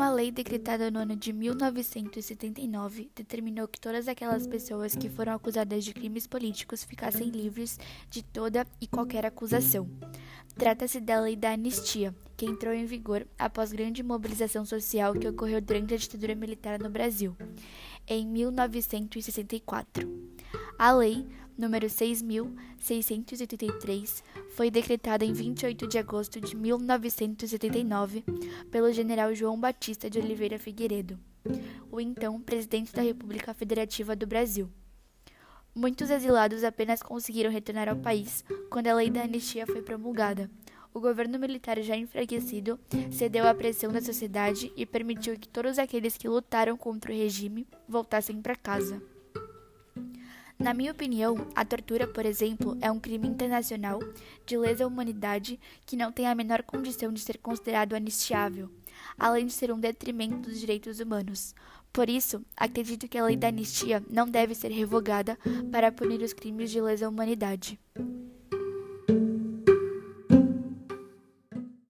Uma lei decretada no ano de 1979 determinou que todas aquelas pessoas que foram acusadas de crimes políticos ficassem livres de toda e qualquer acusação. Trata-se da Lei da Anistia, que entrou em vigor após grande mobilização social que ocorreu durante a ditadura militar no Brasil, em 1964. A lei número 6.683, foi decretada em 28 de agosto de 1979 pelo general João Batista de Oliveira Figueiredo, o então presidente da República Federativa do Brasil. Muitos exilados apenas conseguiram retornar ao país quando a lei da anistia foi promulgada. O governo militar já enfraquecido cedeu à pressão da sociedade e permitiu que todos aqueles que lutaram contra o regime voltassem para casa. Na minha opinião, a tortura, por exemplo, é um crime internacional de lesa humanidade que não tem a menor condição de ser considerado anistiável, além de ser um detrimento dos direitos humanos. Por isso, acredito que a lei da anistia não deve ser revogada para punir os crimes de lesa humanidade.